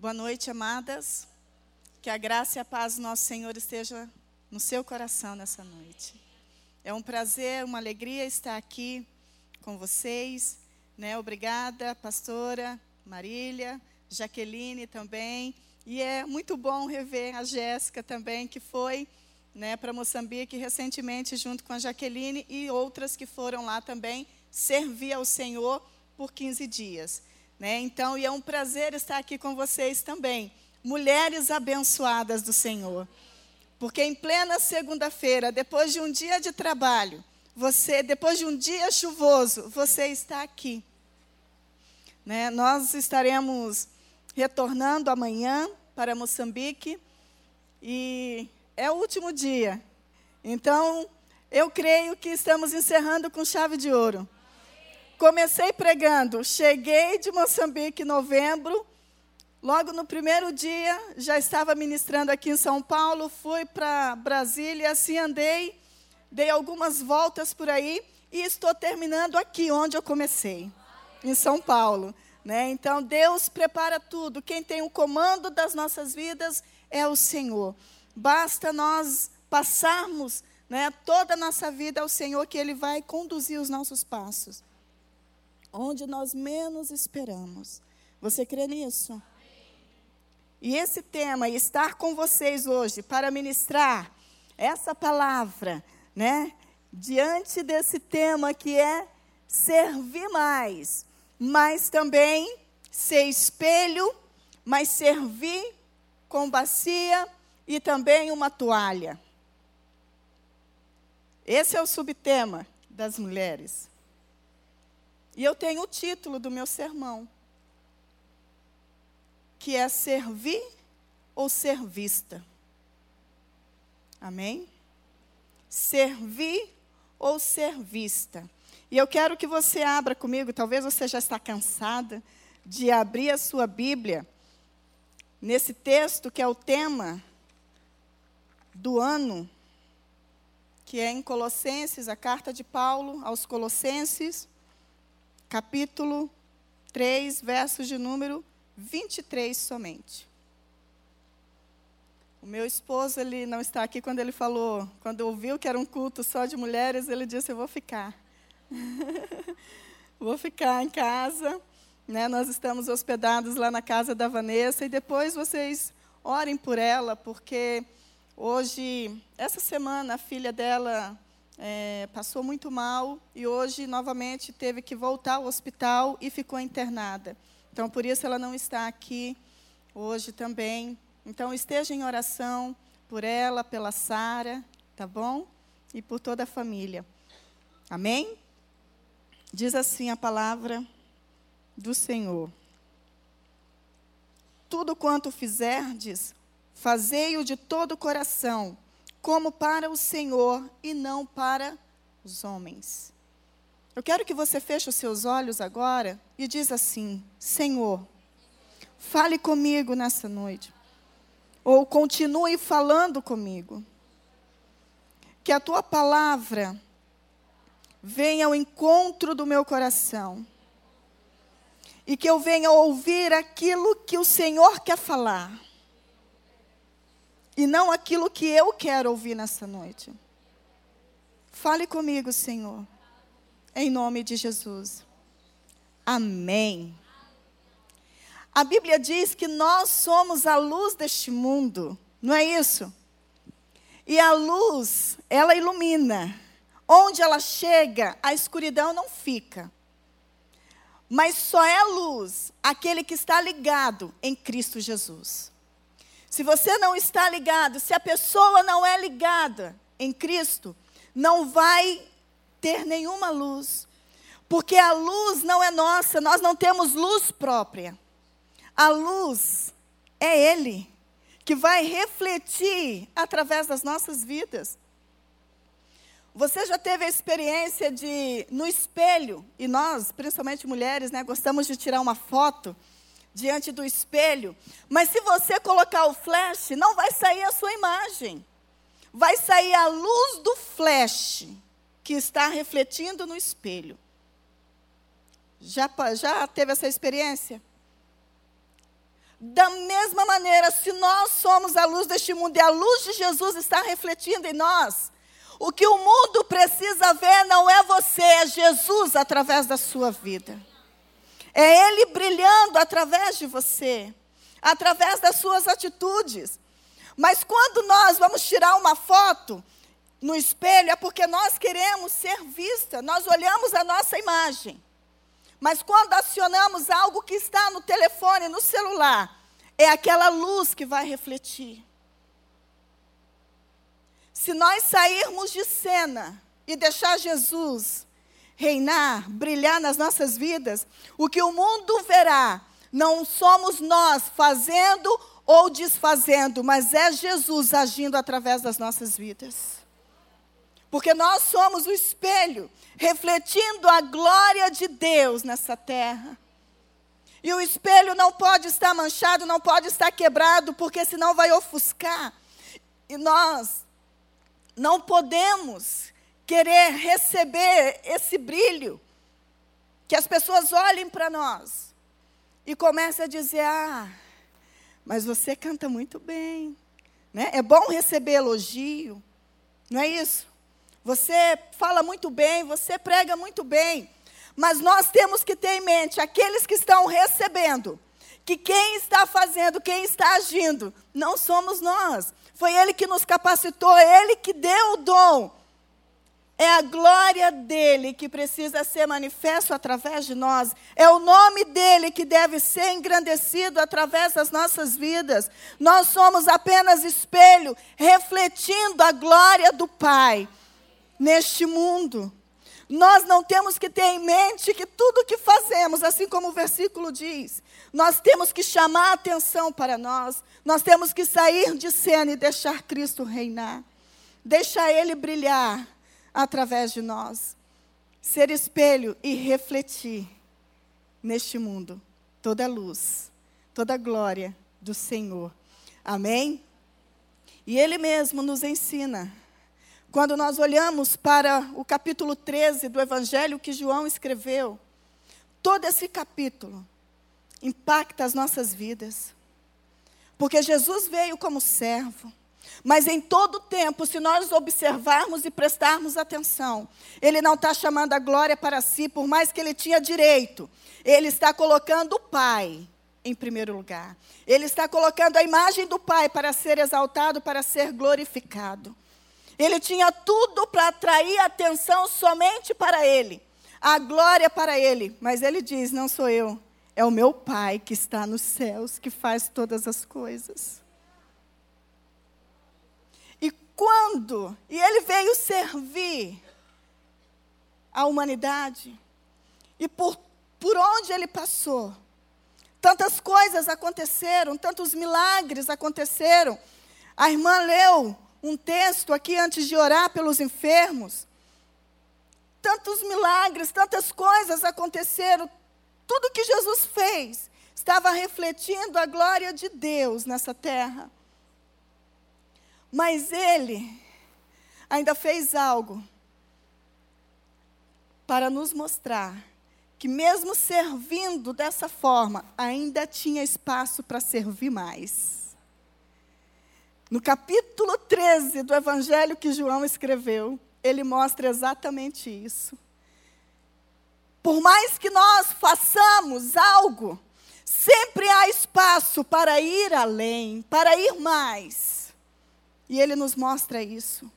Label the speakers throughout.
Speaker 1: Boa noite, amadas. Que a graça e a paz do nosso Senhor esteja no seu coração nessa noite. É um prazer, uma alegria estar aqui com vocês. Né? Obrigada, pastora Marília, Jaqueline também. E é muito bom rever a Jéssica também, que foi né, para Moçambique recentemente, junto com a Jaqueline e outras que foram lá também servir ao Senhor por 15 dias. Né? Então, e é um prazer estar aqui com vocês também, mulheres abençoadas do Senhor. Porque em plena segunda-feira, depois de um dia de trabalho, você, depois de um dia chuvoso, você está aqui. Né? Nós estaremos retornando amanhã para Moçambique e é o último dia. Então, eu creio que estamos encerrando com chave de ouro. Comecei pregando, cheguei de Moçambique em novembro. Logo no primeiro dia, já estava ministrando aqui em São Paulo, fui para Brasília, assim andei, dei algumas voltas por aí e estou terminando aqui onde eu comecei, em São Paulo. Né? Então, Deus prepara tudo. Quem tem o comando das nossas vidas é o Senhor. Basta nós passarmos né, toda a nossa vida ao Senhor, que Ele vai conduzir os nossos passos onde nós menos esperamos. Você crê nisso? E esse tema, estar com vocês hoje para ministrar essa palavra, né? Diante desse tema que é servir mais, mas também ser espelho, mas servir com bacia e também uma toalha. Esse é o subtema das mulheres. E eu tenho o título do meu sermão, que é Servir ou Ser Vista. Amém? Servir ou ser vista. E eu quero que você abra comigo, talvez você já está cansada de abrir a sua Bíblia nesse texto que é o tema do ano, que é em Colossenses, a carta de Paulo aos Colossenses, capítulo 3, versos de número 23 somente. O meu esposo, ele não está aqui quando ele falou, quando ouviu que era um culto só de mulheres, ele disse: Eu vou ficar. vou ficar em casa. Né? Nós estamos hospedados lá na casa da Vanessa e depois vocês orem por ela, porque hoje, essa semana, a filha dela é, passou muito mal e hoje novamente teve que voltar ao hospital e ficou internada. Então, por isso ela não está aqui hoje também. Então, esteja em oração por ela, pela Sara, tá bom? E por toda a família. Amém? Diz assim a palavra do Senhor. Tudo quanto fizerdes, fazei-o de todo o coração como para o Senhor e não para os homens. Eu quero que você feche os seus olhos agora e diz assim: Senhor, fale comigo nessa noite. Ou continue falando comigo. Que a tua palavra venha ao encontro do meu coração. E que eu venha ouvir aquilo que o Senhor quer falar e não aquilo que eu quero ouvir nessa noite. Fale comigo, Senhor, em nome de Jesus. Amém. A Bíblia diz que nós somos a luz deste mundo, não é isso? E a luz, ela ilumina. Onde ela chega, a escuridão não fica. Mas só é luz aquele que está ligado em Cristo Jesus. Se você não está ligado, se a pessoa não é ligada em Cristo, não vai ter nenhuma luz. Porque a luz não é nossa, nós não temos luz própria. A luz é Ele, que vai refletir através das nossas vidas. Você já teve a experiência de, no espelho, e nós, principalmente mulheres, né, gostamos de tirar uma foto diante do espelho, mas se você colocar o flash, não vai sair a sua imagem. Vai sair a luz do flash que está refletindo no espelho. Já, já teve essa experiência? Da mesma maneira, se nós somos a luz deste mundo e a luz de Jesus está refletindo em nós, o que o mundo precisa ver não é você, é Jesus através da sua vida. É Ele brilhando através de você, através das suas atitudes. Mas quando nós vamos tirar uma foto no espelho, é porque nós queremos ser vista, nós olhamos a nossa imagem. Mas quando acionamos algo que está no telefone, no celular, é aquela luz que vai refletir. Se nós sairmos de cena e deixar Jesus reinar, brilhar nas nossas vidas, o que o mundo verá não somos nós fazendo ou desfazendo, mas é Jesus agindo através das nossas vidas. Porque nós somos o espelho, refletindo a glória de Deus nessa terra. E o espelho não pode estar manchado, não pode estar quebrado, porque senão vai ofuscar. E nós não podemos querer receber esse brilho, que as pessoas olhem para nós e comecem a dizer: ah, mas você canta muito bem. Né? É bom receber elogio, não é isso? Você fala muito bem, você prega muito bem. Mas nós temos que ter em mente aqueles que estão recebendo, que quem está fazendo, quem está agindo, não somos nós. Foi Ele que nos capacitou, Ele que deu o dom. É a glória dele que precisa ser manifesto através de nós. É o nome dele que deve ser engrandecido através das nossas vidas. Nós somos apenas espelho, refletindo a glória do Pai neste mundo. Nós não temos que ter em mente que tudo que fazemos, assim como o versículo diz, nós temos que chamar a atenção para nós, nós temos que sair de cena e deixar Cristo reinar, deixar Ele brilhar através de nós, ser espelho e refletir neste mundo toda a luz, toda a glória do Senhor. Amém? E Ele mesmo nos ensina quando nós olhamos para o capítulo 13 do Evangelho que João escreveu, todo esse capítulo impacta as nossas vidas. Porque Jesus veio como servo, mas em todo tempo, se nós observarmos e prestarmos atenção, ele não está chamando a glória para si, por mais que ele tinha direito, ele está colocando o Pai em primeiro lugar. Ele está colocando a imagem do Pai para ser exaltado, para ser glorificado. Ele tinha tudo para atrair atenção somente para ele, a glória para ele. Mas ele diz: Não sou eu, é o meu Pai que está nos céus, que faz todas as coisas. E quando, e ele veio servir a humanidade, e por, por onde ele passou, tantas coisas aconteceram, tantos milagres aconteceram. A irmã leu um texto aqui antes de orar pelos enfermos. Tantos milagres, tantas coisas aconteceram. Tudo que Jesus fez estava refletindo a glória de Deus nessa terra. Mas ele ainda fez algo para nos mostrar que, mesmo servindo dessa forma, ainda tinha espaço para servir mais. No capítulo 13 do evangelho que João escreveu, ele mostra exatamente isso. Por mais que nós façamos algo, sempre há espaço para ir além, para ir mais. E ele nos mostra isso.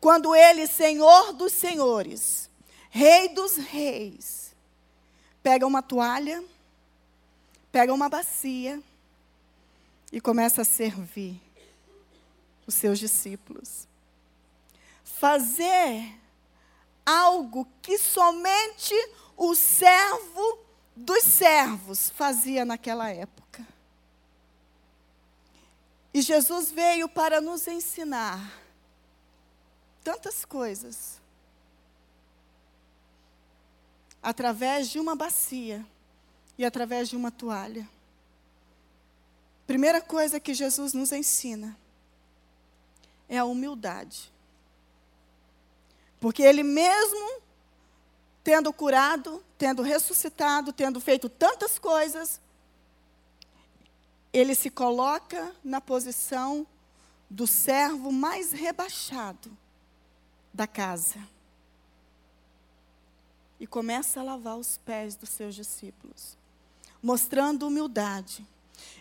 Speaker 1: Quando ele, Senhor dos Senhores, Rei dos Reis, pega uma toalha, pega uma bacia e começa a servir os seus discípulos. Fazer algo que somente o servo dos servos fazia naquela época. E Jesus veio para nos ensinar tantas coisas através de uma bacia e através de uma toalha. Primeira coisa que Jesus nos ensina é a humildade. Porque ele mesmo, tendo curado, tendo ressuscitado, tendo feito tantas coisas, ele se coloca na posição do servo mais rebaixado da casa. E começa a lavar os pés dos seus discípulos, mostrando humildade.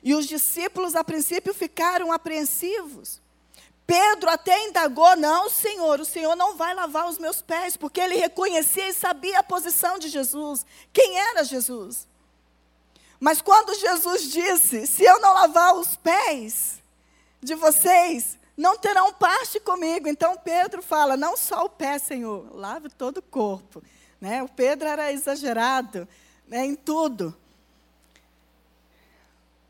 Speaker 1: E os discípulos, a princípio, ficaram apreensivos. Pedro até indagou: Não, Senhor, o Senhor não vai lavar os meus pés, porque ele reconhecia e sabia a posição de Jesus. Quem era Jesus? Mas quando Jesus disse: Se eu não lavar os pés de vocês, não terão parte comigo. Então Pedro fala: Não só o pé, Senhor, lave todo o corpo. Né? O Pedro era exagerado né, em tudo.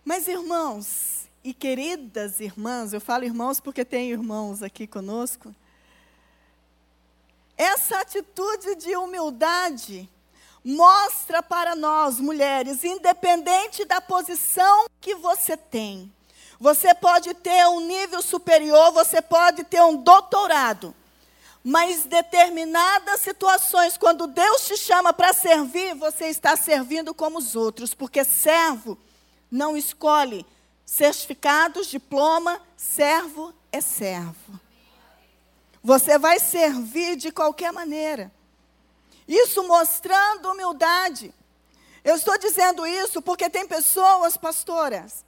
Speaker 1: Mas, irmãos e queridas irmãs, eu falo irmãos porque tem irmãos aqui conosco. Essa atitude de humildade mostra para nós, mulheres, independente da posição que você tem. Você pode ter um nível superior, você pode ter um doutorado. Mas determinadas situações, quando Deus te chama para servir, você está servindo como os outros, porque servo não escolhe certificados, diploma, servo é servo. Você vai servir de qualquer maneira. Isso mostrando humildade. Eu estou dizendo isso porque tem pessoas, pastoras,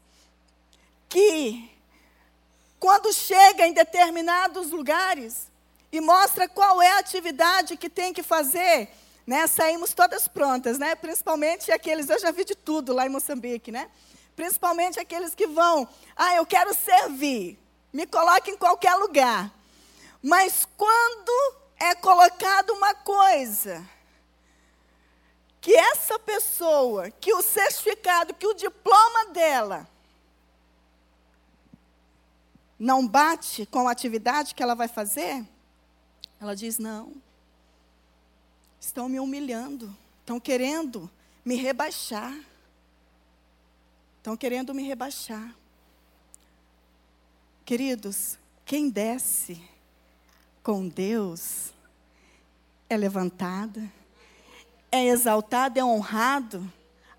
Speaker 1: que quando chega em determinados lugares e mostra qual é a atividade que tem que fazer, né, saímos todas prontas, né? Principalmente aqueles, eu já vi de tudo lá em Moçambique, né? Principalmente aqueles que vão, ah, eu quero servir, me coloque em qualquer lugar. Mas quando é colocado uma coisa que essa pessoa, que o certificado, que o diploma dela não bate com a atividade que ela vai fazer, ela diz: não. Estão me humilhando, estão querendo me rebaixar. Estão querendo me rebaixar. Queridos, quem desce com Deus é levantada, é exaltado, é honrado.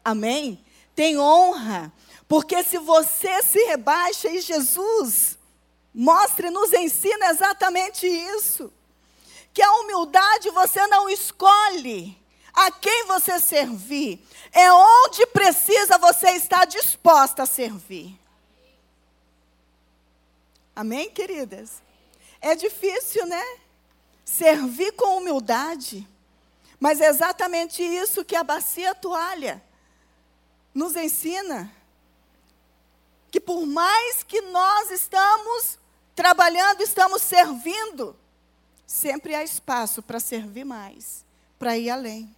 Speaker 1: Amém? Tem honra. Porque se você se rebaixa e Jesus mostra e nos ensina exatamente isso. Que a humildade você não escolhe a quem você servir, é onde precisa você estar disposta a servir. Amém, queridas? É difícil, né? Servir com humildade. Mas é exatamente isso que a bacia toalha nos ensina. Que por mais que nós estamos trabalhando, estamos servindo, sempre há espaço para servir mais, para ir além.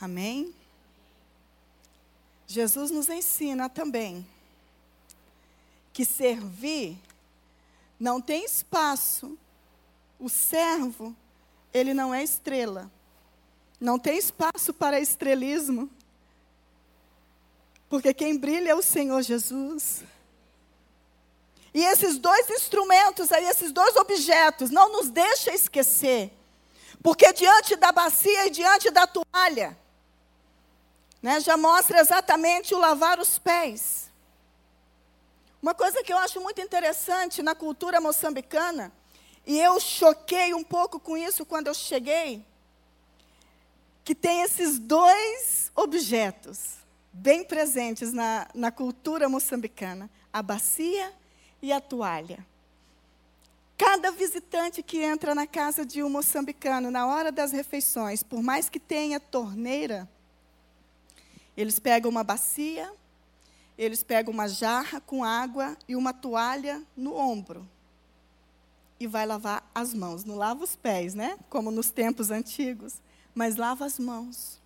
Speaker 1: Amém? Jesus nos ensina também que servir não tem espaço. O servo, ele não é estrela. Não tem espaço para estrelismo. Porque quem brilha é o Senhor Jesus. E esses dois instrumentos aí, esses dois objetos, não nos deixa esquecer. Porque diante da bacia e diante da toalha, né, já mostra exatamente o lavar os pés. Uma coisa que eu acho muito interessante na cultura moçambicana, e eu choquei um pouco com isso quando eu cheguei, que tem esses dois objetos bem presentes na, na cultura moçambicana: a bacia e a toalha. Cada visitante que entra na casa de um moçambicano na hora das refeições, por mais que tenha torneira, eles pegam uma bacia, eles pegam uma jarra com água e uma toalha no ombro. E vai lavar as mãos. Não lava os pés, né? Como nos tempos antigos. Mas lava as mãos.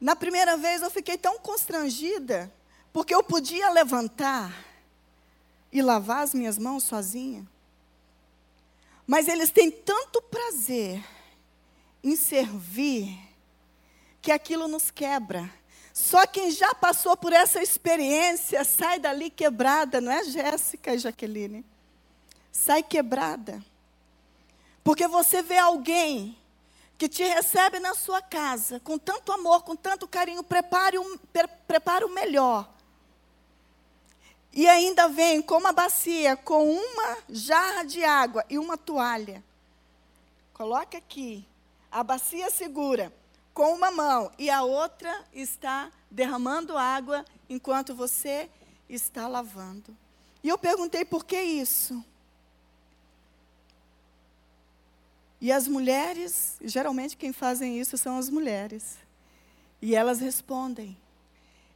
Speaker 1: Na primeira vez eu fiquei tão constrangida, porque eu podia levantar e lavar as minhas mãos sozinha. Mas eles têm tanto prazer em servir, que aquilo nos quebra só quem já passou por essa experiência sai dali quebrada, não é Jéssica e Jaqueline? Sai quebrada. Porque você vê alguém que te recebe na sua casa com tanto amor, com tanto carinho, prepare um, pre, prepare o melhor. E ainda vem com uma bacia, com uma jarra de água e uma toalha. Coloca aqui. A bacia segura com uma mão e a outra está derramando água enquanto você está lavando. E eu perguntei por que isso? E as mulheres, geralmente quem fazem isso são as mulheres. E elas respondem: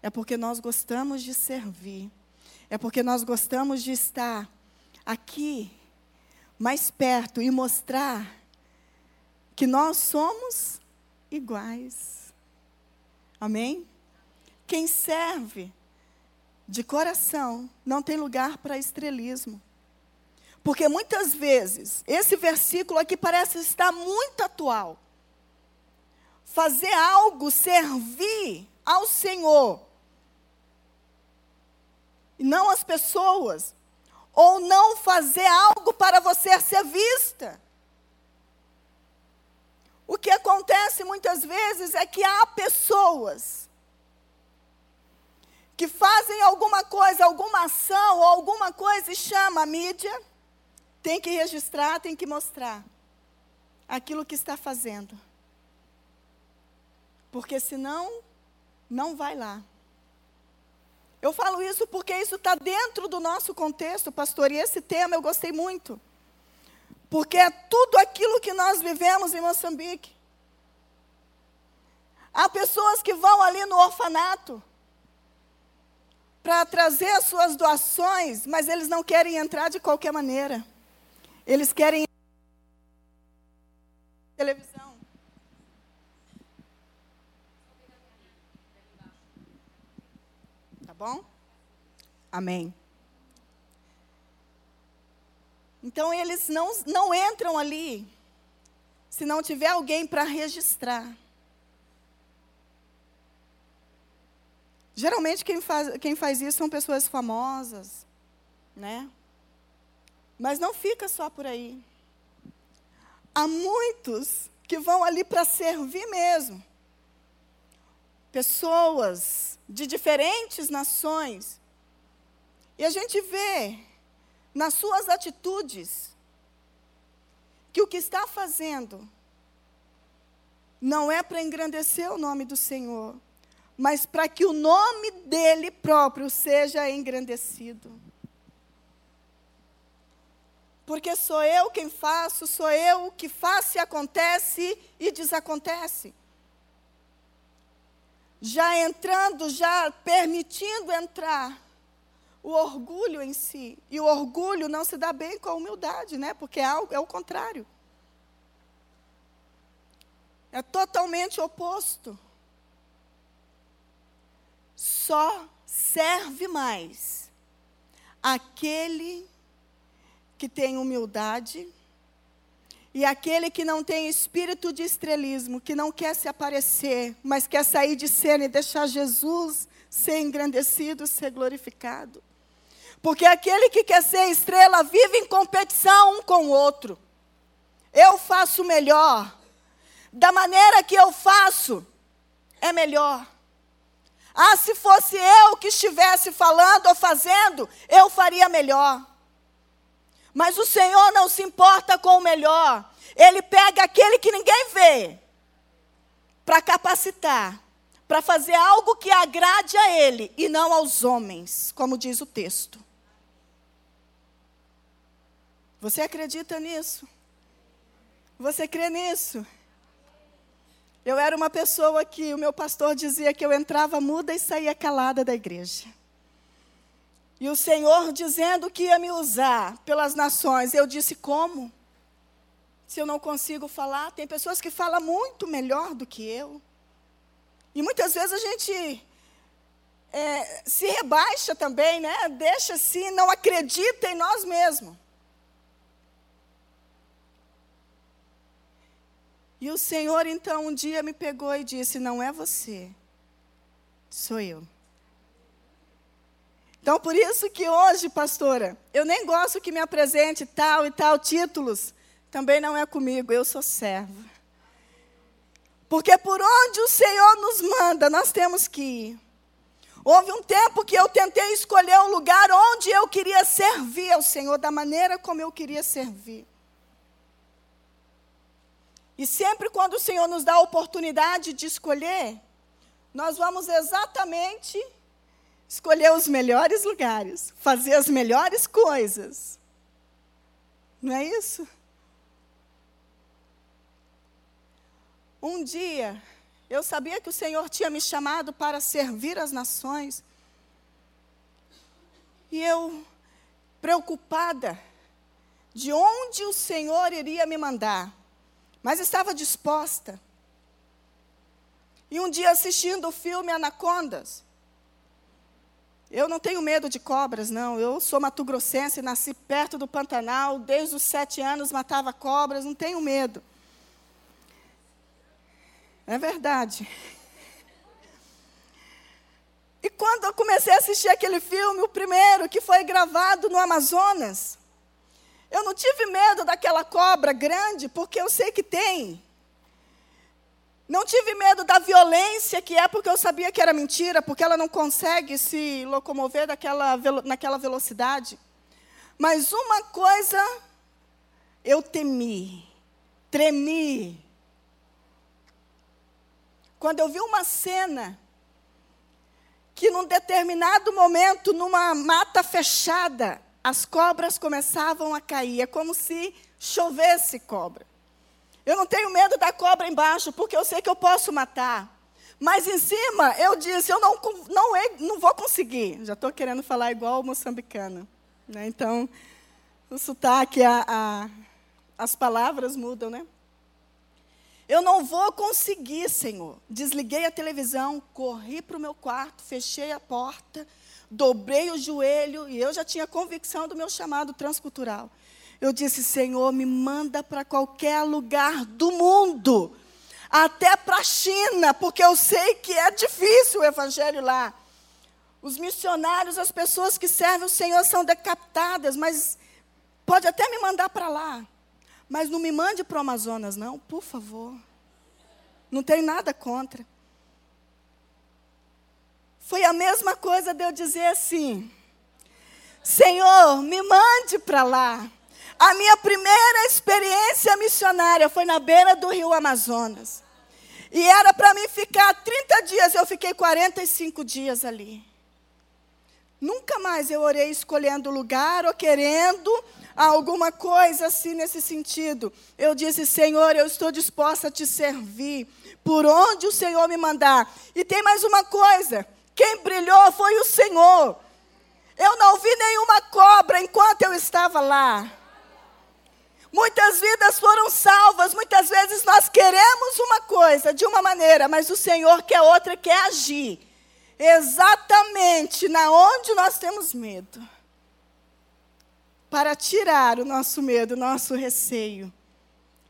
Speaker 1: é porque nós gostamos de servir, é porque nós gostamos de estar aqui, mais perto e mostrar que nós somos iguais. Amém? Quem serve de coração não tem lugar para estrelismo. Porque muitas vezes, esse versículo aqui parece estar muito atual. Fazer algo, servir ao Senhor, e não as pessoas. Ou não fazer algo para você ser vista. O que acontece muitas vezes é que há pessoas que fazem alguma coisa, alguma ação ou alguma coisa e chama a mídia tem que registrar, tem que mostrar aquilo que está fazendo. Porque senão, não vai lá. Eu falo isso porque isso está dentro do nosso contexto, pastor, e esse tema eu gostei muito. Porque é tudo aquilo que nós vivemos em Moçambique. Há pessoas que vão ali no orfanato para trazer as suas doações, mas eles não querem entrar de qualquer maneira. Eles querem televisão. Tá bom? Amém. Então eles não, não entram ali se não tiver alguém para registrar. Geralmente quem faz, quem faz isso são pessoas famosas, né? Mas não fica só por aí. Há muitos que vão ali para servir mesmo. Pessoas de diferentes nações. E a gente vê nas suas atitudes que o que está fazendo não é para engrandecer o nome do Senhor, mas para que o nome dele próprio seja engrandecido. Porque sou eu quem faço, sou eu que faço e acontece e desacontece. Já entrando, já permitindo entrar o orgulho em si. E o orgulho não se dá bem com a humildade, né? Porque é, algo, é o contrário. É totalmente oposto. Só serve mais aquele que tem humildade, e aquele que não tem espírito de estrelismo, que não quer se aparecer, mas quer sair de cena e deixar Jesus ser engrandecido, ser glorificado. Porque aquele que quer ser estrela vive em competição um com o outro. Eu faço melhor. Da maneira que eu faço, é melhor. Ah, se fosse eu que estivesse falando ou fazendo, eu faria melhor. Mas o Senhor não se importa com o melhor. Ele pega aquele que ninguém vê para capacitar, para fazer algo que agrade a Ele e não aos homens, como diz o texto. Você acredita nisso? Você crê nisso? Eu era uma pessoa que o meu pastor dizia que eu entrava muda e saía calada da igreja. E o Senhor dizendo que ia me usar pelas nações. Eu disse: como? Se eu não consigo falar, tem pessoas que falam muito melhor do que eu. E muitas vezes a gente é, se rebaixa também, né? Deixa assim, não acredita em nós mesmos. E o Senhor então um dia me pegou e disse: Não é você, sou eu. Então, por isso que hoje, pastora, eu nem gosto que me apresente tal e tal títulos. Também não é comigo, eu sou serva. Porque por onde o Senhor nos manda, nós temos que ir. Houve um tempo que eu tentei escolher um lugar onde eu queria servir ao Senhor, da maneira como eu queria servir. E sempre quando o Senhor nos dá a oportunidade de escolher, nós vamos exatamente escolher os melhores lugares, fazer as melhores coisas. Não é isso? Um dia, eu sabia que o Senhor tinha me chamado para servir as nações. E eu, preocupada de onde o Senhor iria me mandar, mas estava disposta. E um dia assistindo o filme Anacondas, eu não tenho medo de cobras, não. Eu sou mato-grossense, nasci perto do Pantanal, desde os sete anos matava cobras, não tenho medo. É verdade. E quando eu comecei a assistir aquele filme, o primeiro, que foi gravado no Amazonas, eu não tive medo daquela cobra grande, porque eu sei que tem. Não tive medo da violência que é, porque eu sabia que era mentira, porque ela não consegue se locomover daquela, naquela velocidade. Mas uma coisa eu temi, tremi, quando eu vi uma cena que num determinado momento, numa mata fechada, as cobras começavam a cair. É como se chovesse cobra. Eu não tenho medo da cobra embaixo, porque eu sei que eu posso matar. Mas em cima, eu disse, eu não, não, não vou conseguir. Já estou querendo falar igual o moçambicano. Né? Então, o sotaque, a, a, as palavras mudam, né? Eu não vou conseguir, Senhor. Desliguei a televisão, corri para o meu quarto, fechei a porta, dobrei o joelho e eu já tinha convicção do meu chamado transcultural. Eu disse: Senhor, me manda para qualquer lugar do mundo, até para a China, porque eu sei que é difícil o evangelho lá. Os missionários, as pessoas que servem o Senhor são decapitadas, mas pode até me mandar para lá. Mas não me mande para o Amazonas, não, por favor. Não tenho nada contra. Foi a mesma coisa de eu dizer assim: Senhor, me mande para lá. A minha primeira experiência missionária foi na beira do rio Amazonas. E era para mim ficar 30 dias, eu fiquei 45 dias ali. Nunca mais eu orei escolhendo lugar ou querendo alguma coisa assim nesse sentido. Eu disse, Senhor, eu estou disposta a te servir por onde o Senhor me mandar. E tem mais uma coisa: quem brilhou foi o Senhor. Eu não vi nenhuma cobra enquanto eu estava lá. Muitas vidas foram salvas, muitas vezes nós queremos uma coisa de uma maneira, mas o Senhor quer outra, quer agir exatamente na onde nós temos medo para tirar o nosso medo, o nosso receio.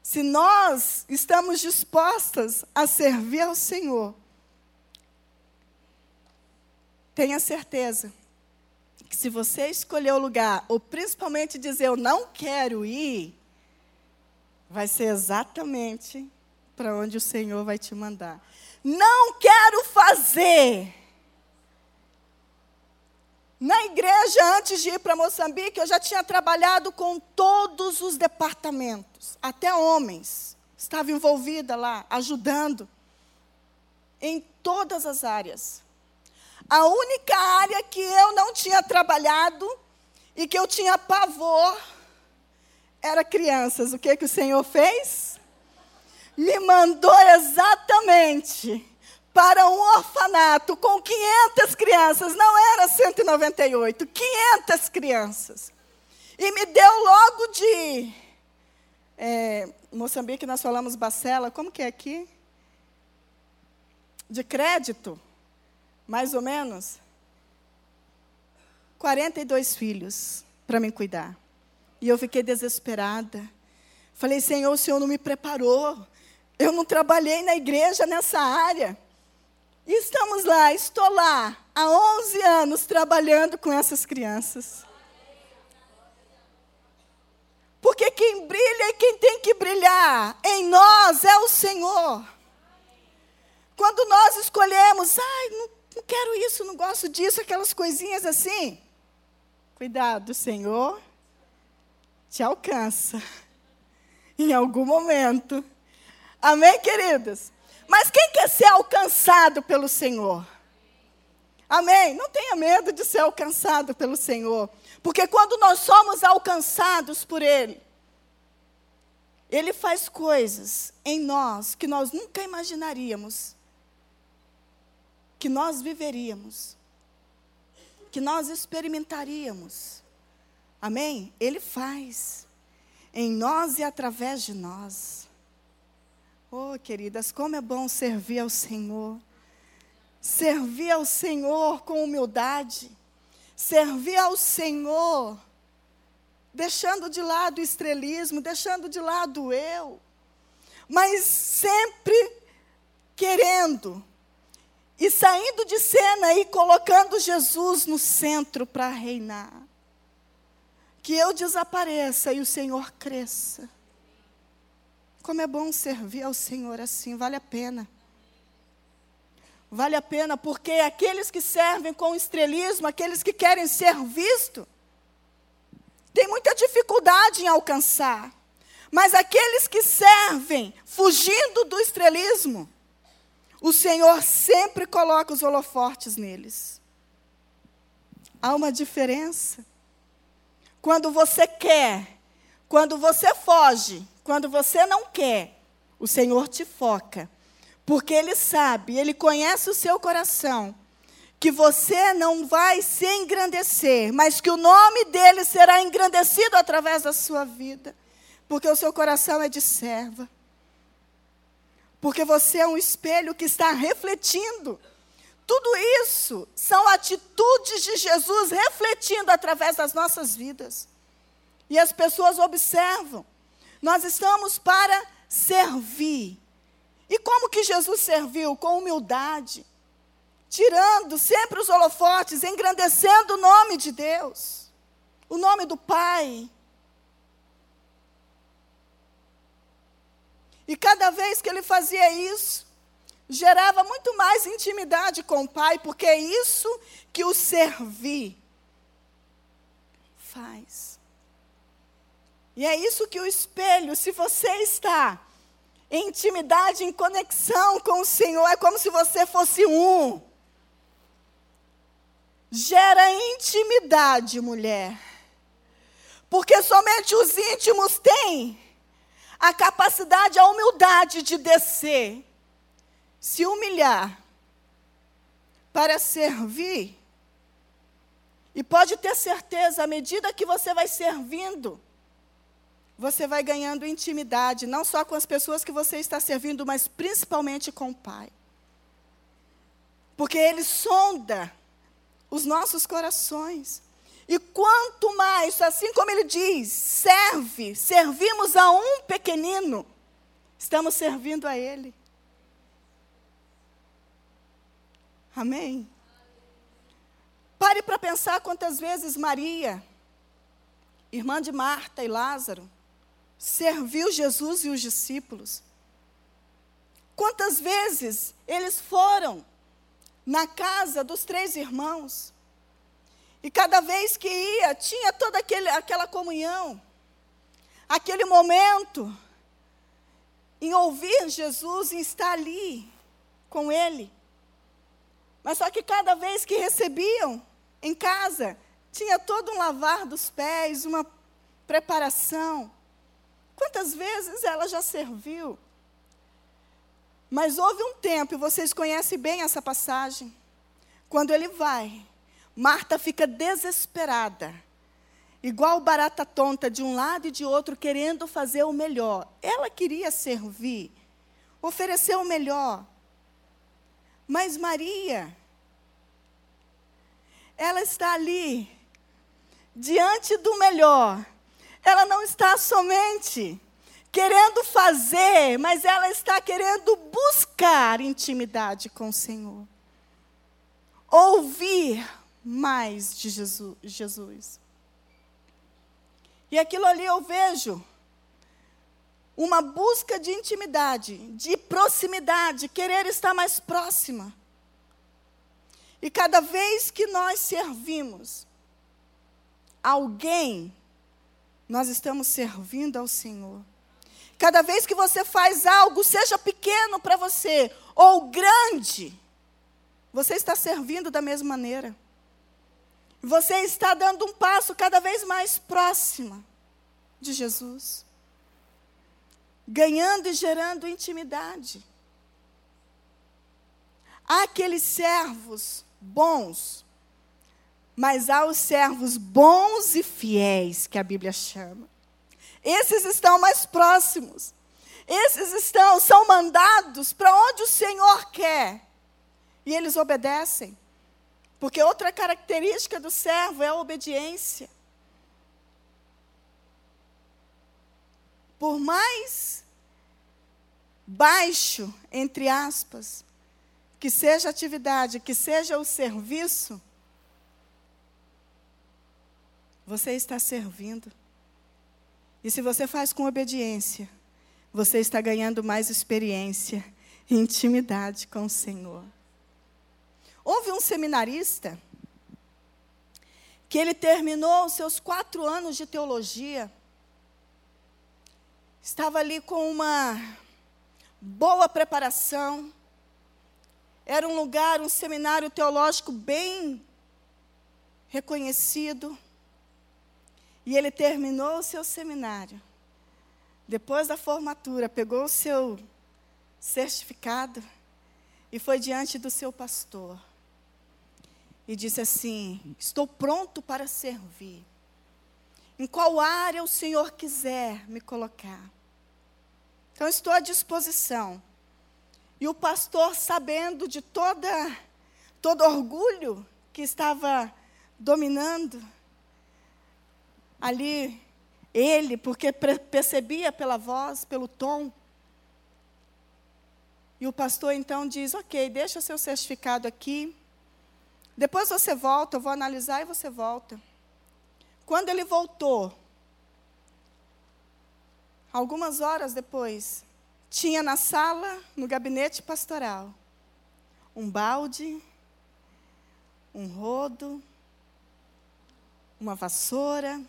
Speaker 1: Se nós estamos dispostas a servir ao Senhor, tenha certeza que se você escolher o lugar, ou principalmente dizer eu não quero ir, vai ser exatamente para onde o Senhor vai te mandar. Não quero fazer na igreja, antes de ir para Moçambique, eu já tinha trabalhado com todos os departamentos, até homens. Estava envolvida lá, ajudando em todas as áreas. A única área que eu não tinha trabalhado e que eu tinha pavor era crianças. O que, que o Senhor fez? Me mandou exatamente para um orfanato com 500 crianças, não era 198, 500 crianças. E me deu logo de. É, Moçambique nós falamos bacela, como que é aqui? De crédito, mais ou menos. 42 filhos para me cuidar. E eu fiquei desesperada. Falei, Senhor, o Senhor não me preparou. Eu não trabalhei na igreja nessa área. E estamos lá, estou lá, há 11 anos trabalhando com essas crianças. Porque quem brilha e quem tem que brilhar em nós é o Senhor. Quando nós escolhemos, ai, não, não quero isso, não gosto disso, aquelas coisinhas assim. Cuidado, Senhor te alcança em algum momento. Amém, queridas? Mas quem quer ser alcançado pelo Senhor? Amém? Não tenha medo de ser alcançado pelo Senhor. Porque quando nós somos alcançados por Ele, Ele faz coisas em nós que nós nunca imaginaríamos que nós viveríamos, que nós experimentaríamos. Amém? Ele faz em nós e através de nós. Oh, queridas, como é bom servir ao Senhor. Servir ao Senhor com humildade. Servir ao Senhor deixando de lado o estrelismo, deixando de lado eu, mas sempre querendo e saindo de cena e colocando Jesus no centro para reinar que eu desapareça e o Senhor cresça. Como é bom servir ao Senhor assim, vale a pena. Vale a pena porque aqueles que servem com estrelismo, aqueles que querem ser visto, têm muita dificuldade em alcançar. Mas aqueles que servem fugindo do estrelismo, o Senhor sempre coloca os holofortes neles. Há uma diferença. Quando você quer, quando você foge, quando você não quer, o Senhor te foca. Porque Ele sabe, Ele conhece o seu coração, que você não vai se engrandecer, mas que o nome dele será engrandecido através da sua vida. Porque o seu coração é de serva. Porque você é um espelho que está refletindo. Tudo isso são atitudes de Jesus refletindo através das nossas vidas. E as pessoas observam. Nós estamos para servir. E como que Jesus serviu? Com humildade, tirando sempre os holofotes, engrandecendo o nome de Deus, o nome do Pai. E cada vez que ele fazia isso, gerava muito mais intimidade com o Pai, porque é isso que o servir faz. E é isso que o espelho, se você está em intimidade, em conexão com o Senhor, é como se você fosse um. Gera intimidade, mulher. Porque somente os íntimos têm a capacidade, a humildade de descer se humilhar para servir. E pode ter certeza, à medida que você vai servindo, você vai ganhando intimidade, não só com as pessoas que você está servindo, mas principalmente com o Pai. Porque Ele sonda os nossos corações. E quanto mais, assim como Ele diz, serve, servimos a um pequenino, estamos servindo a Ele. Amém? Pare para pensar quantas vezes Maria, irmã de Marta e Lázaro, serviu Jesus e os discípulos. Quantas vezes eles foram na casa dos três irmãos. E cada vez que ia, tinha toda aquele, aquela comunhão, aquele momento em ouvir Jesus, em estar ali com Ele. Mas só que cada vez que recebiam em casa, tinha todo um lavar dos pés, uma preparação. Quantas vezes ela já serviu? Mas houve um tempo, e vocês conhecem bem essa passagem, quando ele vai, Marta fica desesperada, igual barata tonta, de um lado e de outro, querendo fazer o melhor. Ela queria servir, oferecer o melhor. Mas Maria, ela está ali, diante do melhor. Ela não está somente querendo fazer, mas ela está querendo buscar intimidade com o Senhor. Ouvir mais de Jesus. E aquilo ali eu vejo uma busca de intimidade, de proximidade, querer estar mais próxima. E cada vez que nós servimos alguém, nós estamos servindo ao Senhor. Cada vez que você faz algo, seja pequeno para você ou grande, você está servindo da mesma maneira. Você está dando um passo cada vez mais próxima de Jesus ganhando e gerando intimidade. Há aqueles servos bons, mas há os servos bons e fiéis que a Bíblia chama. Esses estão mais próximos. Esses estão são mandados para onde o Senhor quer. E eles obedecem. Porque outra característica do servo é a obediência. por mais baixo, entre aspas, que seja a atividade, que seja o serviço, você está servindo. E se você faz com obediência, você está ganhando mais experiência e intimidade com o Senhor. Houve um seminarista que ele terminou os seus quatro anos de teologia estava ali com uma boa preparação. Era um lugar, um seminário teológico bem reconhecido. E ele terminou o seu seminário. Depois da formatura, pegou o seu certificado e foi diante do seu pastor. E disse assim: Estou pronto para servir. Em qual área o Senhor quiser me colocar. Então, estou à disposição. E o pastor, sabendo de toda, todo orgulho que estava dominando ali, ele, porque percebia pela voz, pelo tom. E o pastor então diz: Ok, deixa seu certificado aqui. Depois você volta, eu vou analisar e você volta. Quando ele voltou, Algumas horas depois, tinha na sala, no gabinete pastoral, um balde, um rodo, uma vassoura,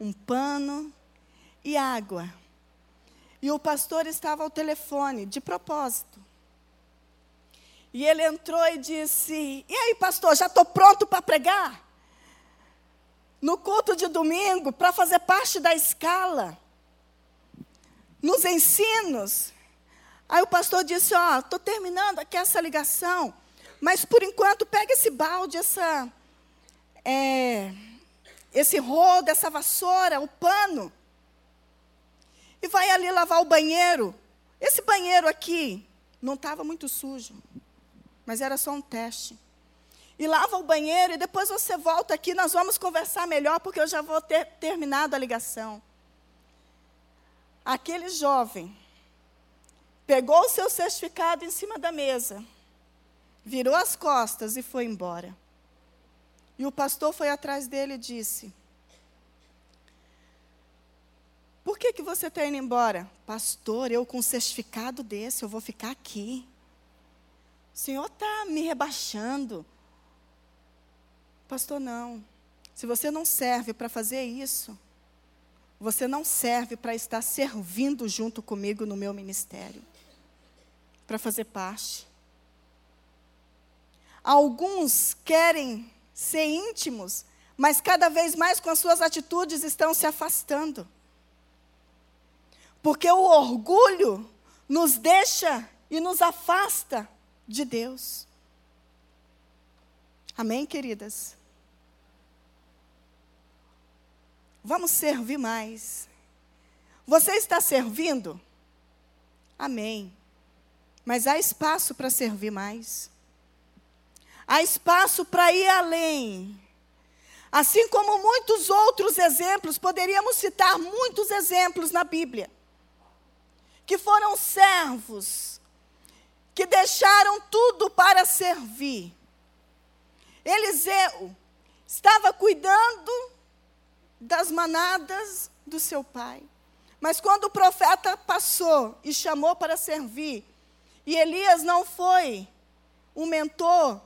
Speaker 1: um pano e água. E o pastor estava ao telefone, de propósito. E ele entrou e disse: E aí, pastor, já estou pronto para pregar? No culto de domingo, para fazer parte da escala nos ensinos. Aí o pastor disse: Ó, oh, estou terminando aqui essa ligação, mas por enquanto pega esse balde, essa, é, esse rodo, essa vassoura, o pano, e vai ali lavar o banheiro. Esse banheiro aqui não estava muito sujo, mas era só um teste. E lava o banheiro e depois você volta aqui, nós vamos conversar melhor, porque eu já vou ter terminado a ligação. Aquele jovem pegou o seu certificado em cima da mesa, virou as costas e foi embora. E o pastor foi atrás dele e disse: Por que, que você está indo embora? Pastor, eu com um certificado desse, eu vou ficar aqui. O senhor está me rebaixando. Pastor, não. Se você não serve para fazer isso, você não serve para estar servindo junto comigo no meu ministério, para fazer parte. Alguns querem ser íntimos, mas cada vez mais com as suas atitudes estão se afastando. Porque o orgulho nos deixa e nos afasta de Deus. Amém, queridas? Vamos servir mais. Você está servindo? Amém. Mas há espaço para servir mais. Há espaço para ir além. Assim como muitos outros exemplos, poderíamos citar muitos exemplos na Bíblia, que foram servos, que deixaram tudo para servir. Eliseu estava cuidando das manadas do seu pai. Mas quando o profeta passou e chamou para servir, e Elias não foi um mentor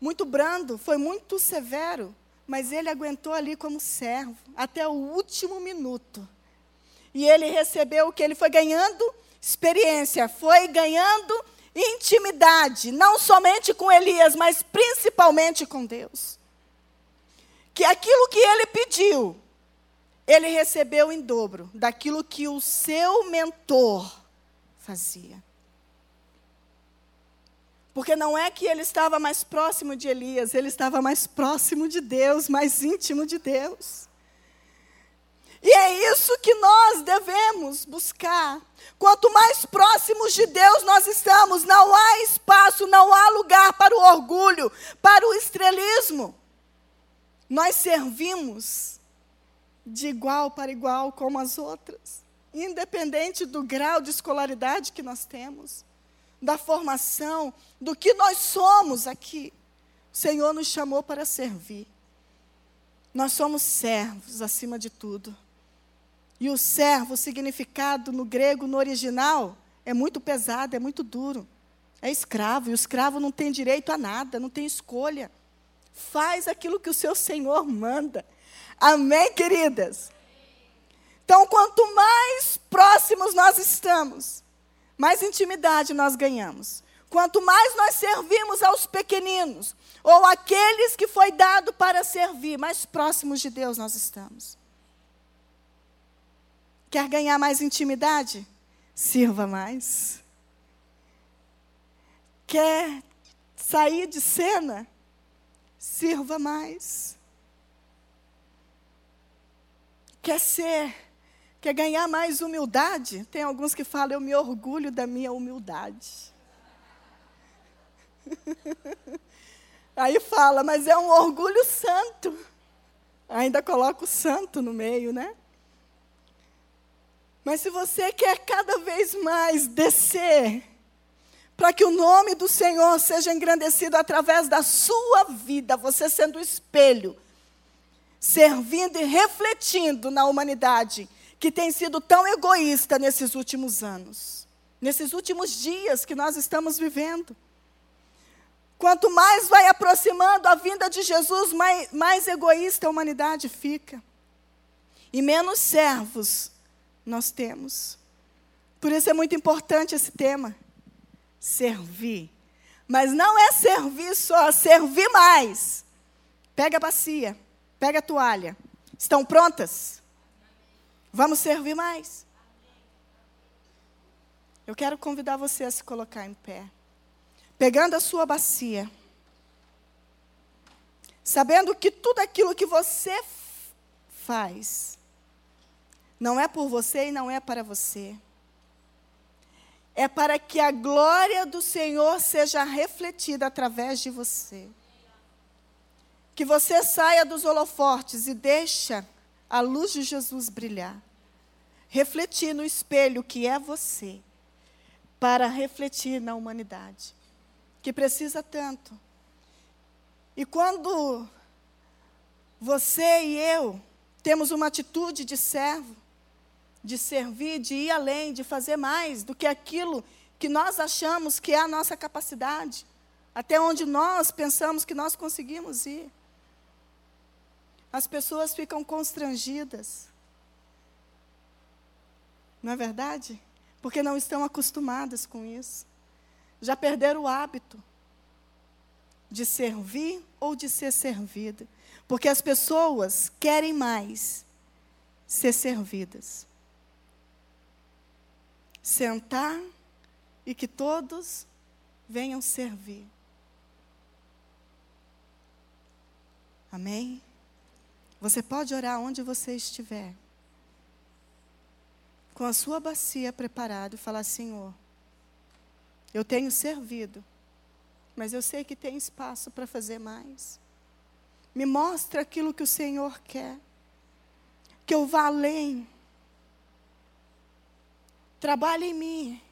Speaker 1: muito brando, foi muito severo, mas ele aguentou ali como servo até o último minuto. E ele recebeu o que ele foi ganhando experiência, foi ganhando intimidade, não somente com Elias, mas principalmente com Deus. Que aquilo que ele pediu, ele recebeu em dobro daquilo que o seu mentor fazia. Porque não é que ele estava mais próximo de Elias, ele estava mais próximo de Deus, mais íntimo de Deus. E é isso que nós devemos buscar. Quanto mais próximos de Deus nós estamos, não há espaço, não há lugar para o orgulho, para o estrelismo. Nós servimos de igual para igual como as outras, independente do grau de escolaridade que nós temos da formação, do que nós somos aqui. O Senhor nos chamou para servir. Nós somos servos acima de tudo. E o servo, o significado no grego, no original, é muito pesado, é muito duro. É escravo, e o escravo não tem direito a nada, não tem escolha. Faz aquilo que o seu Senhor manda. Amém, queridas? Então, quanto mais próximos nós estamos mais intimidade nós ganhamos. Quanto mais nós servimos aos pequeninos, ou aqueles que foi dado para servir, mais próximos de Deus nós estamos. Quer ganhar mais intimidade? Sirva mais. Quer sair de cena? Sirva mais. Quer ser Quer ganhar mais humildade? Tem alguns que falam, eu me orgulho da minha humildade. Aí fala, mas é um orgulho santo. Ainda coloca o santo no meio, né? Mas se você quer cada vez mais descer, para que o nome do Senhor seja engrandecido através da sua vida, você sendo espelho, servindo e refletindo na humanidade, que tem sido tão egoísta nesses últimos anos, nesses últimos dias que nós estamos vivendo. Quanto mais vai aproximando a vinda de Jesus, mais, mais egoísta a humanidade fica. E menos servos nós temos. Por isso é muito importante esse tema. Servir. Mas não é servir só, servir mais. Pega a bacia, pega a toalha. Estão prontas? Vamos servir mais. Eu quero convidar você a se colocar em pé. Pegando a sua bacia. Sabendo que tudo aquilo que você faz não é por você e não é para você. É para que a glória do Senhor seja refletida através de você. Que você saia dos holofortes e deixa a luz de Jesus brilhar. Refletir no espelho que é você, para refletir na humanidade, que precisa tanto. E quando você e eu temos uma atitude de servo, de servir, de ir além, de fazer mais do que aquilo que nós achamos que é a nossa capacidade, até onde nós pensamos que nós conseguimos ir. As pessoas ficam constrangidas. Não é verdade? Porque não estão acostumadas com isso. Já perderam o hábito de servir ou de ser servida. Porque as pessoas querem mais ser servidas. Sentar e que todos venham servir. Amém? Você pode orar onde você estiver. Com a sua bacia preparada e falar: Senhor, eu tenho servido, mas eu sei que tem espaço para fazer mais. Me mostra aquilo que o Senhor quer. Que eu vá além. Trabalhe em mim,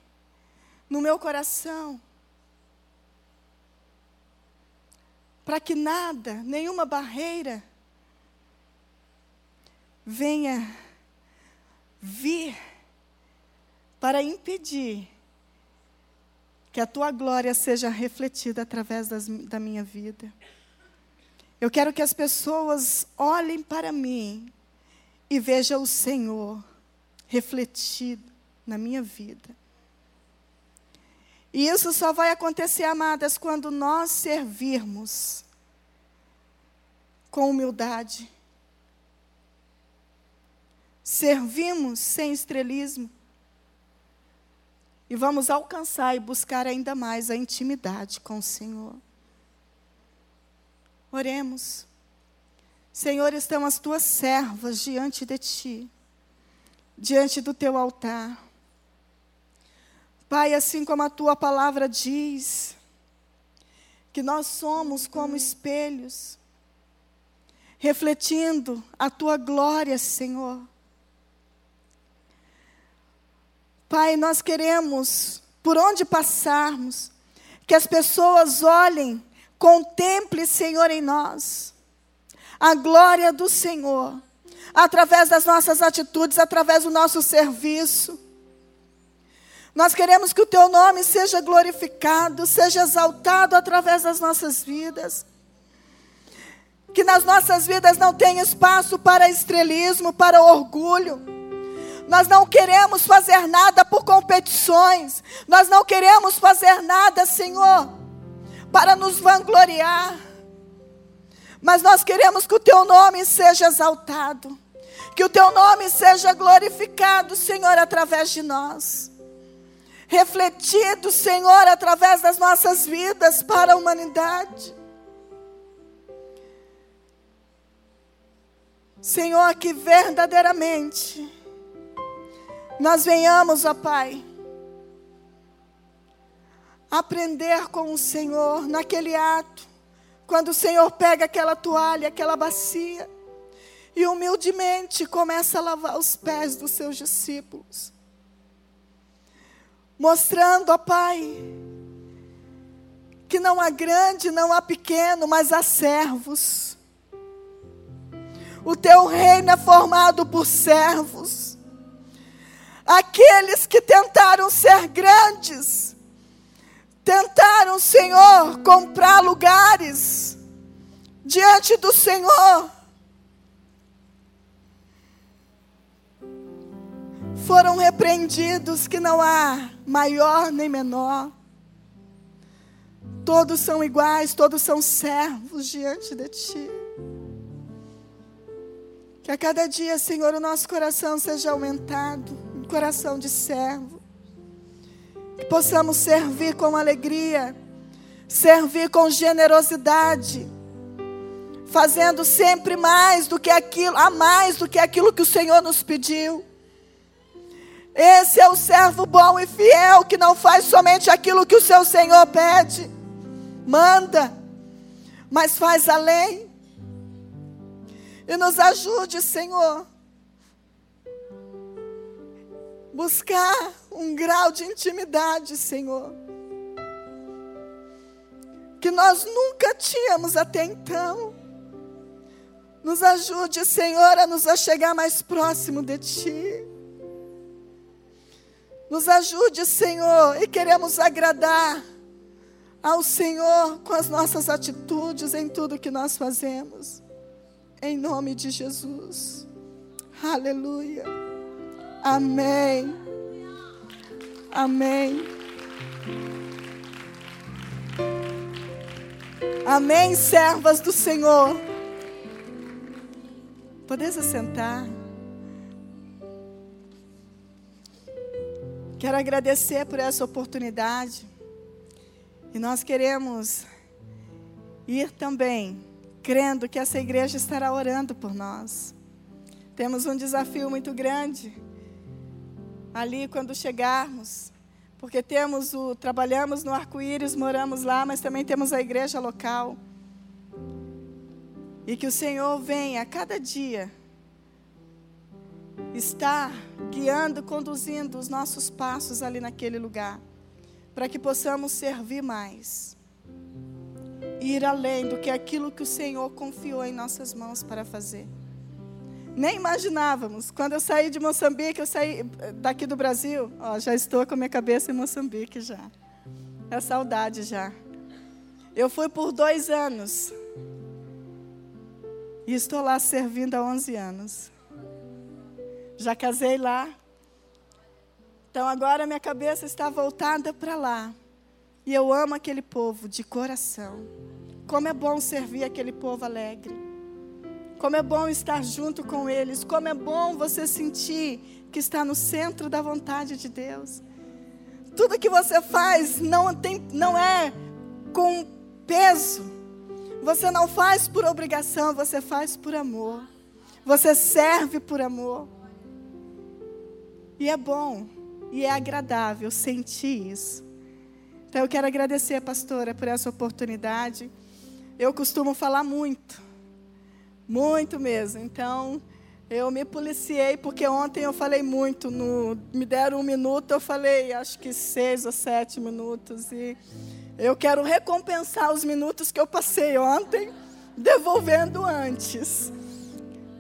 Speaker 1: no meu coração. Para que nada, nenhuma barreira, venha vir para impedir que a tua glória seja refletida através das, da minha vida. Eu quero que as pessoas olhem para mim e vejam o Senhor refletido na minha vida. E isso só vai acontecer, amadas, quando nós servirmos com humildade. Servimos sem estrelismo. E vamos alcançar e buscar ainda mais a intimidade com o Senhor. Oremos. Senhor, estão as tuas servas diante de ti, diante do teu altar. Pai, assim como a tua palavra diz, que nós somos como espelhos, refletindo a tua glória, Senhor. Pai, nós queremos, por onde passarmos, que as pessoas olhem, contemplem, Senhor, em nós, a glória do Senhor, através das nossas atitudes, através do nosso serviço. Nós queremos que o teu nome seja glorificado, seja exaltado através das nossas vidas. Que nas nossas vidas não tenha espaço para estrelismo, para orgulho. Nós não queremos fazer nada por competições. Nós não queremos fazer nada, Senhor, para nos vangloriar. Mas nós queremos que o teu nome seja exaltado. Que o teu nome seja glorificado, Senhor, através de nós refletido, Senhor, através das nossas vidas para a humanidade. Senhor, que verdadeiramente nós venhamos, ó Pai, aprender com o Senhor naquele ato, quando o Senhor pega aquela toalha, aquela bacia, e humildemente começa a lavar os pés dos seus discípulos mostrando, ó Pai, que não há grande, não há pequeno, mas há servos. O teu reino é formado por servos. Aqueles que tentaram ser grandes, tentaram, Senhor, comprar lugares diante do Senhor. foram repreendidos que não há maior nem menor. Todos são iguais, todos são servos diante de Ti. Que a cada dia, Senhor, o nosso coração seja aumentado, um coração de servo. Que possamos servir com alegria, servir com generosidade, fazendo sempre mais do que aquilo, a mais do que aquilo que o Senhor nos pediu. Esse é o servo bom e fiel que não faz somente aquilo que o seu Senhor pede, manda, mas faz além. E nos ajude, Senhor, buscar um grau de intimidade, Senhor, que nós nunca tínhamos até então. Nos ajude, Senhor, a nos achegar mais próximo de Ti. Nos ajude, Senhor, e queremos agradar ao Senhor com as nossas atitudes em tudo que nós fazemos. Em nome de Jesus. Aleluia. Amém. Amém. Amém, servas do Senhor. Podeis assentar. Quero agradecer por essa oportunidade. E nós queremos ir também, crendo que essa igreja estará orando por nós. Temos um desafio muito grande ali quando chegarmos, porque temos o trabalhamos no Arco-Íris, moramos lá, mas também temos a igreja local. E que o Senhor venha a cada dia estar guiando, conduzindo os nossos passos ali naquele lugar, para que possamos servir mais, ir além do que aquilo que o Senhor confiou em nossas mãos para fazer. Nem imaginávamos. Quando eu saí de Moçambique, eu saí eh, daqui do Brasil, ó, já estou com a minha cabeça em Moçambique já. É saudade já. Eu fui por dois anos. E estou lá servindo há 11 anos. Já casei lá. Então agora minha cabeça está voltada para lá. E eu amo aquele povo de coração. Como é bom servir aquele povo alegre. Como é bom estar junto com eles. Como é bom você sentir que está no centro da vontade de Deus. Tudo que você faz não, tem, não é com peso. Você não faz por obrigação, você faz por amor. Você serve por amor. E é bom, e é agradável sentir isso. Então eu quero agradecer, pastora, por essa oportunidade. Eu costumo falar muito. Muito mesmo. Então, eu me policiei, porque ontem eu falei muito. No, me deram um minuto, eu falei acho que seis ou sete minutos. E eu quero recompensar os minutos que eu passei ontem, devolvendo antes.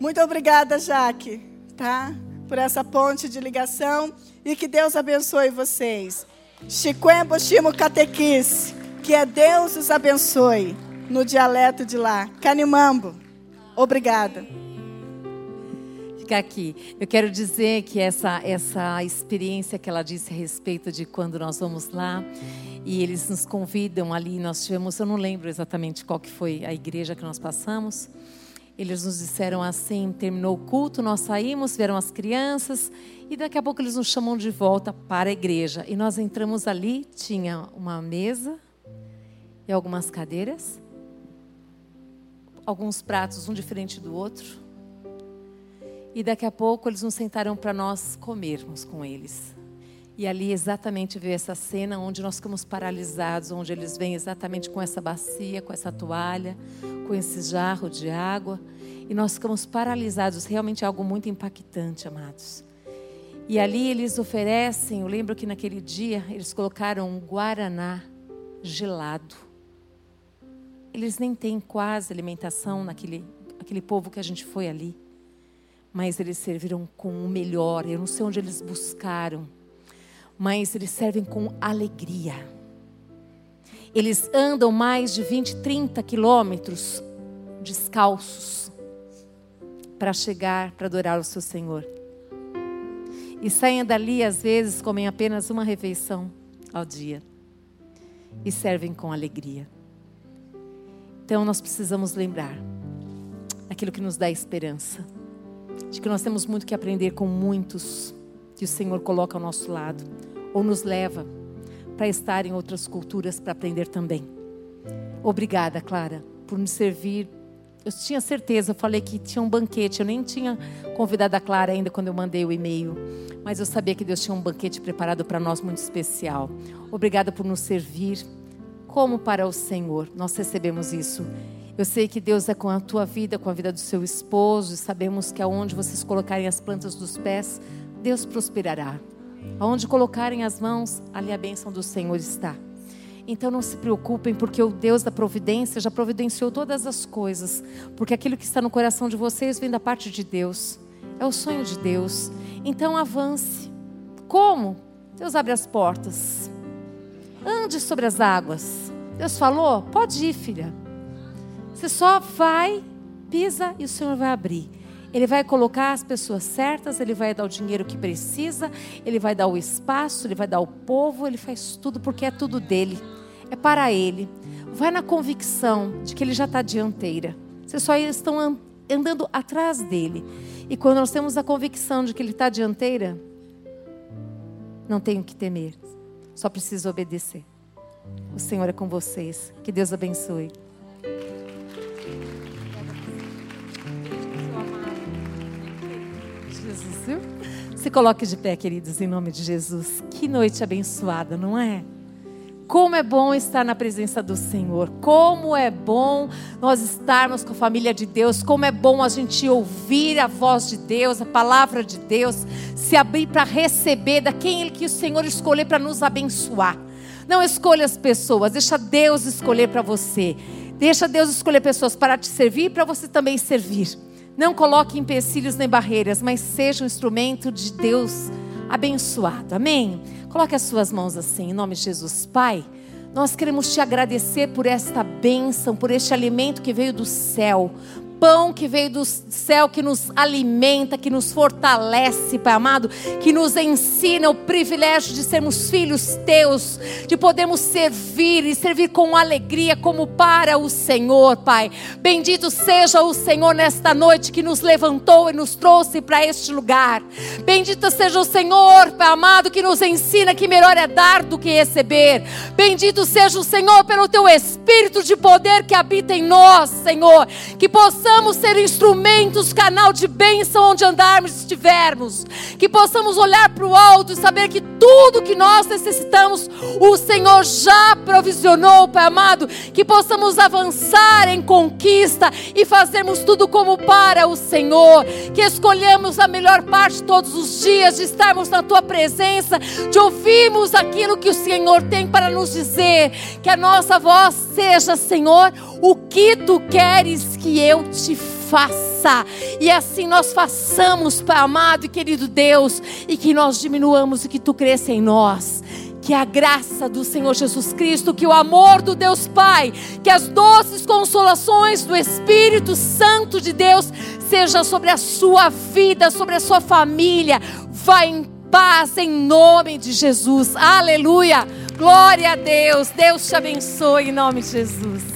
Speaker 1: Muito obrigada, Jaque, tá? Por essa ponte de ligação. E que Deus abençoe vocês. Chiquembo Chimo Catequis. Que é Deus os abençoe. No dialeto de lá. Canimambo. Obrigada.
Speaker 2: Ficar aqui. Eu quero dizer que essa, essa experiência que ela disse a respeito de quando nós vamos lá e eles nos convidam ali, nós tivemos, eu não lembro exatamente qual que foi a igreja que nós passamos. Eles nos disseram assim: terminou o culto, nós saímos, vieram as crianças e daqui a pouco eles nos chamam de volta para a igreja. E nós entramos ali, tinha uma mesa e algumas cadeiras alguns pratos, um diferente do outro. E daqui a pouco eles nos sentaram para nós comermos com eles. E ali exatamente veio essa cena onde nós ficamos paralisados, onde eles vêm exatamente com essa bacia, com essa toalha, com esse jarro de água. E nós ficamos paralisados, realmente é algo muito impactante, amados. E ali eles oferecem, eu lembro que naquele dia eles colocaram um guaraná gelado. Eles nem têm quase alimentação naquele aquele povo que a gente foi ali. Mas eles serviram com o melhor. Eu não sei onde eles buscaram. Mas eles servem com alegria. Eles andam mais de 20, 30 quilômetros descalços para chegar, para adorar o seu Senhor. E saem dali, às vezes, comem apenas uma refeição ao dia. E servem com alegria. Então nós precisamos lembrar aquilo que nos dá esperança, de que nós temos muito que aprender com muitos que o Senhor coloca ao nosso lado, ou nos leva para estar em outras culturas para aprender também. Obrigada, Clara, por me servir. Eu tinha certeza, eu falei que tinha um banquete, eu nem tinha convidado a Clara ainda quando eu mandei o e-mail, mas eu sabia que Deus tinha um banquete preparado para nós muito especial. Obrigada por nos servir como para o Senhor. Nós recebemos isso. Eu sei que Deus é com a tua vida, com a vida do seu esposo, e sabemos que aonde vocês colocarem as plantas dos pés, Deus prosperará. Aonde colocarem as mãos, ali a bênção do Senhor está. Então não se preocupem, porque o Deus da providência já providenciou todas as coisas, porque aquilo que está no coração de vocês vem da parte de Deus, é o sonho de Deus. Então avance. Como? Deus abre as portas. Ande sobre as águas. Deus falou? Pode ir, filha. Você só vai, pisa e o Senhor vai abrir. Ele vai colocar as pessoas certas, ele vai dar o dinheiro que precisa, ele vai dar o espaço, ele vai dar o povo, ele faz tudo porque é tudo dele. É para ele. Vai na convicção de que ele já está dianteira. Vocês só estão andando atrás dele. E quando nós temos a convicção de que ele está dianteira, não tenho que temer. Só precisa obedecer. O Senhor é com vocês. Que Deus abençoe. Jesus, Se coloque de pé, queridos, em nome de Jesus. Que noite abençoada, não é? Como é bom estar na presença do Senhor. Como é bom nós estarmos com a família de Deus. Como é bom a gente ouvir a voz de Deus, a palavra de Deus, se abrir para receber da quem que o Senhor escolher para nos abençoar. Não escolha as pessoas, deixa Deus escolher para você. Deixa Deus escolher pessoas para te servir e para você também servir. Não coloque empecilhos nem barreiras, mas seja um instrumento de Deus abençoado. Amém? Coloque as suas mãos assim, em nome de Jesus. Pai, nós queremos te agradecer por esta bênção, por este alimento que veio do céu, pão que veio do céu, que nos alimenta, que nos fortalece, Pai amado, que nos ensina o privilégio de sermos filhos teus, de podermos servir e servir com alegria, como para o Senhor, Pai. Bendito seja o Senhor nesta noite que nos levantou e nos trouxe para este lugar. Bendito seja o Senhor, Pai amado, que nos ensina que melhor é dar do que receber. Bendito seja o Senhor pelo teu Espírito de poder que habita em nós, Senhor, que possamos possamos ser instrumentos, canal de bênção onde andarmos estivermos. Que possamos olhar para o alto e saber que tudo que nós necessitamos, o Senhor já provisionou, Pai amado. Que possamos avançar em conquista e fazermos tudo como para o Senhor. Que escolhemos a melhor parte todos os dias de estarmos na Tua presença, de ouvirmos aquilo que o Senhor tem para nos dizer. Que a nossa voz seja, Senhor, o que tu queres que eu te faça. E assim nós façamos, Pai amado e querido Deus, e que nós diminuamos e que tu cresça em nós. Que a graça do Senhor Jesus Cristo, que o amor do Deus Pai, que as doces consolações do Espírito Santo de Deus seja sobre a sua vida, sobre a sua família. Vá em paz em nome de Jesus. Aleluia. Glória a Deus. Deus te abençoe em nome de Jesus.